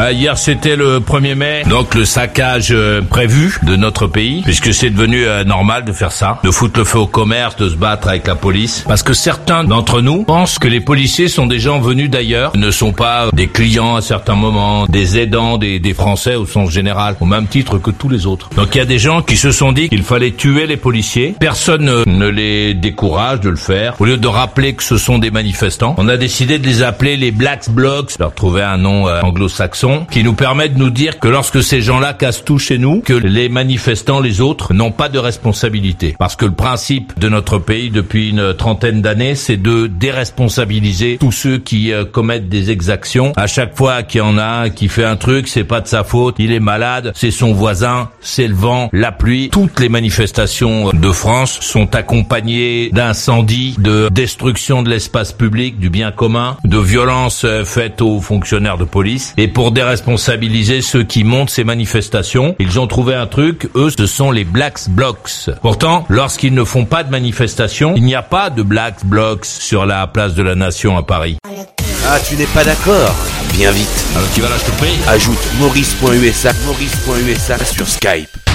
Ah, hier c'était le 1er mai, donc le saccage euh, prévu de notre pays, puisque c'est devenu euh, normal de faire ça, de foutre le feu au commerce, de se battre avec la police, parce que certains d'entre nous pensent que les policiers sont des gens venus d'ailleurs, ne sont pas des clients à certains moments, des aidants des, Français au sens général, au même titre que tous les autres. Donc il y a des gens qui se sont dit qu'il fallait tuer les policiers, personne ne, les décourage de le faire, au lieu de rappeler que ce sont des manifestants, on a décidé de les appeler les Black Blocs, leur trouver un nom euh, qui nous permet de nous dire que lorsque ces gens-là cassent tout chez nous, que les manifestants, les autres, n'ont pas de responsabilité. Parce que le principe de notre pays depuis une trentaine d'années, c'est de déresponsabiliser tous ceux qui euh, commettent des exactions. À chaque fois qu'il y en a un qui fait un truc, c'est pas de sa faute, il est malade, c'est son voisin, c'est le vent, la pluie. Toutes les manifestations de France sont accompagnées d'incendies, de destruction de l'espace public, du bien commun, de violences euh, faites aux fonctionnaires de police. Et pour déresponsabiliser ceux qui montent ces manifestations, ils ont trouvé un truc, eux, ce sont les Black Blocs. Pourtant, lorsqu'ils ne font pas de manifestation, il n'y a pas de Black Blocs sur la place de la Nation à Paris. Ah, tu n'es pas d'accord Viens vite. Alors tu vas là, je te prie Ajoute maurice.usa maurice.usa sur Skype.